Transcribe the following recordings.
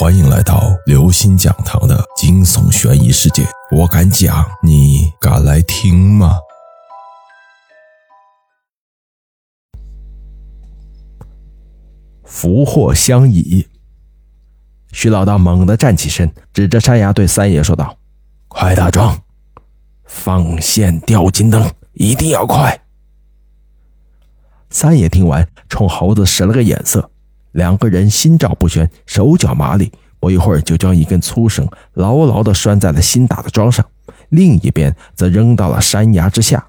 欢迎来到刘星讲堂的惊悚悬疑世界。我敢讲，你敢来听吗？福祸相倚。徐老道猛地站起身，指着山崖对三爷说道：“快打桩，放线吊金灯，一定要快！”三爷听完，冲猴子使了个眼色。两个人心照不宣，手脚麻利，不一会儿就将一根粗绳牢牢地拴在了新打的桩上，另一边则扔到了山崖之下。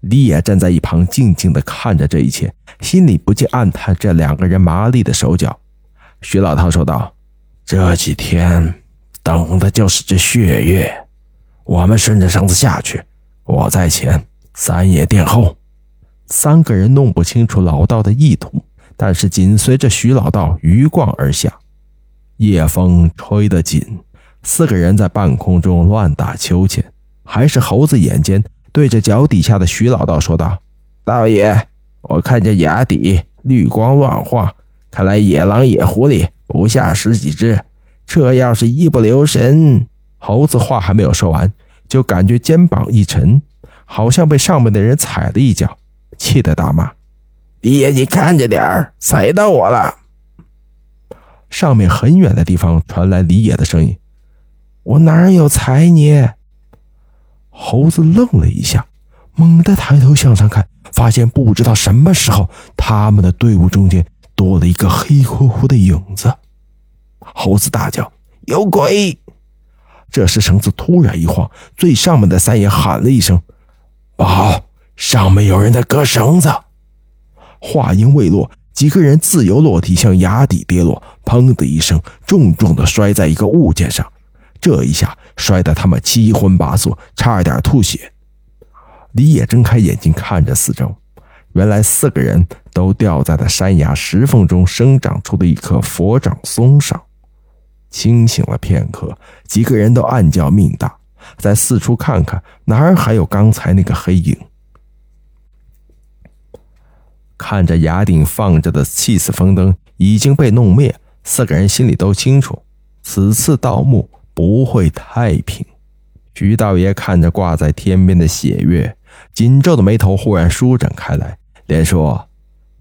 李野站在一旁，静静地看着这一切，心里不禁暗叹这两个人麻利的手脚。徐老涛说道：“这几天等的就是这血月，我们顺着绳子下去，我在前，三爷殿后。”三个人弄不清楚老道的意图。但是紧随着徐老道鱼贯而下，夜风吹得紧，四个人在半空中乱打秋千。还是猴子眼尖，对着脚底下的徐老道说道：“道爷，我看见崖底绿光乱晃，看来野狼野狐狸不下十几只。这要是一不留神……”猴子话还没有说完，就感觉肩膀一沉，好像被上面的人踩了一脚，气得大骂。李爷，你看着点儿，踩到我了！上面很远的地方传来李野的声音：“我哪有踩你？”猴子愣了一下，猛地抬头向上看，发现不知道什么时候，他们的队伍中间多了一个黑乎乎的影子。猴子大叫：“有鬼！”这时绳子突然一晃，最上面的三爷喊了一声：“不好，上面有人在割绳子！”话音未落，几个人自由落体向崖底跌落，砰的一声，重重的摔在一个物件上。这一下摔得他们七荤八素，差点吐血。李野睁开眼睛看着四周，原来四个人都掉在了山崖石缝中生长出的一棵佛掌松上。清醒了片刻，几个人都暗叫命大，再四处看看，哪儿还有刚才那个黑影？看着崖顶放着的气死风灯已经被弄灭，四个人心里都清楚，此次盗墓不会太平。徐道爷看着挂在天边的血月，紧皱的眉头忽然舒展开来，连说：“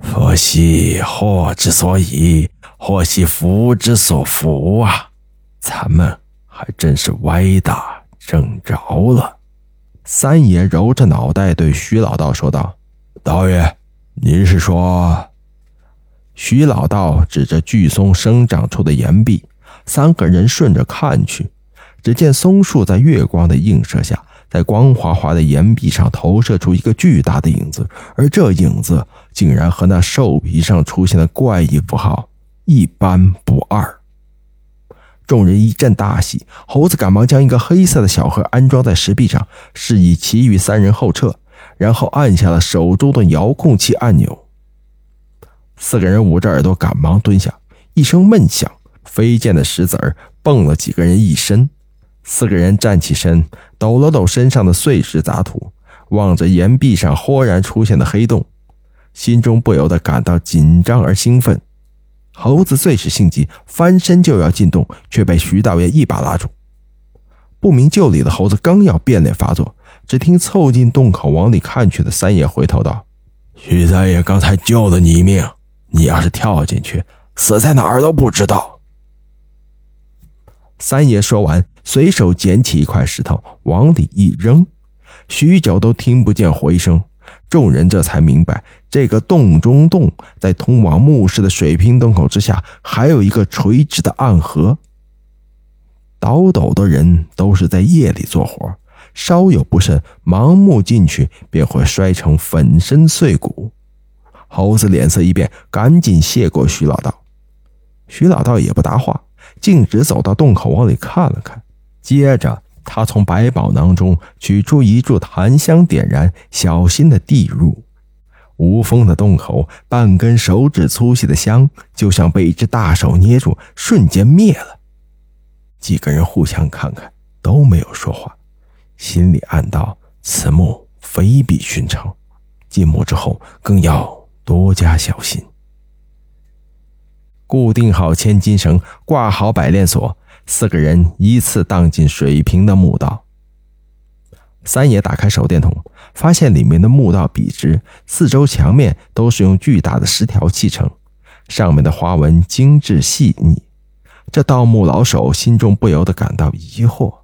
佛系祸之所以，祸系福之所伏啊！咱们还真是歪打正着了。”三爷揉着脑袋对徐老道说道：“道爷。”您是说，徐老道指着巨松生长出的岩壁，三个人顺着看去，只见松树在月光的映射下，在光滑滑的岩壁上投射出一个巨大的影子，而这影子竟然和那兽皮上出现的怪异符号一般不二。众人一阵大喜，猴子赶忙将一个黑色的小盒安装在石壁上，示意其余三人后撤。然后按下了手中的遥控器按钮，四个人捂着耳朵，赶忙蹲下。一声闷响，飞溅的石子儿蹦了几个人一身。四个人站起身，抖了抖身上的碎石杂土，望着岩壁上豁然出现的黑洞，心中不由得感到紧张而兴奋。猴子最是性急，翻身就要进洞，却被徐大爷一把拉住。不明就里的猴子刚要变脸发作。只听凑近洞口往里看去的三爷回头道：“徐三爷刚才救了你一命，你要是跳进去，死在哪儿都不知道。”三爷说完，随手捡起一块石头往里一扔，许久都听不见回声。众人这才明白，这个洞中洞在通往墓室的水平洞口之下，还有一个垂直的暗河。倒斗的人都是在夜里做活。稍有不慎，盲目进去便会摔成粉身碎骨。猴子脸色一变，赶紧谢过徐老道。徐老道也不答话，径直走到洞口往里看了看。接着，他从百宝囊中取出一柱檀香，点燃，小心的递入。无风的洞口，半根手指粗细的香，就像被一只大手捏住，瞬间灭了。几个人互相看看，都没有说话。心里暗道：“此墓非比寻常，进墓之后更要多加小心。”固定好千斤绳，挂好百炼锁，四个人依次荡进水平的墓道。三爷打开手电筒，发现里面的墓道笔直，四周墙面都是用巨大的石条砌成，上面的花纹精致细腻。这盗墓老手心中不由得感到疑惑：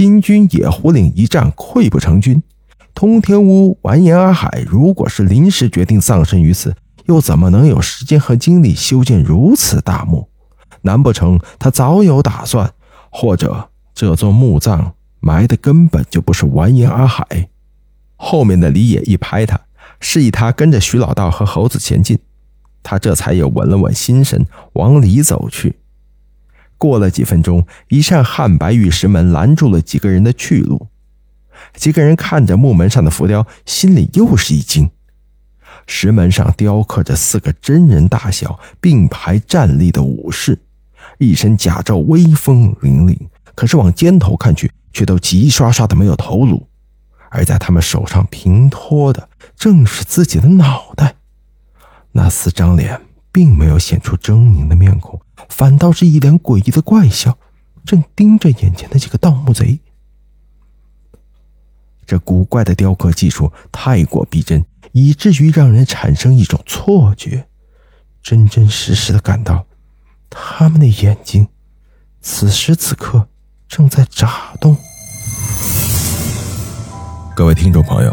金军野狐岭一战溃不成军，通天屋完颜阿海如果是临时决定葬身于此，又怎么能有时间和精力修建如此大墓？难不成他早有打算？或者这座墓葬？埋的根本就不是完颜阿海。后面的李野一拍他，示意他跟着徐老道和猴子前进。他这才又稳了稳心神，往里走去。过了几分钟，一扇汉白玉石门拦住了几个人的去路。几个人看着木门上的浮雕，心里又是一惊。石门上雕刻着四个真人大小并排站立的武士，一身甲胄，威风凛凛。可是往肩头看去，却都齐刷刷的没有头颅，而在他们手上平托的正是自己的脑袋。那四张脸并没有显出狰狞的面孔，反倒是一脸诡异的怪笑，正盯着眼前的几个盗墓贼。这古怪的雕刻技术太过逼真，以至于让人产生一种错觉，真真实实的感到他们的眼睛此时此刻。正在眨动。各位听众朋友，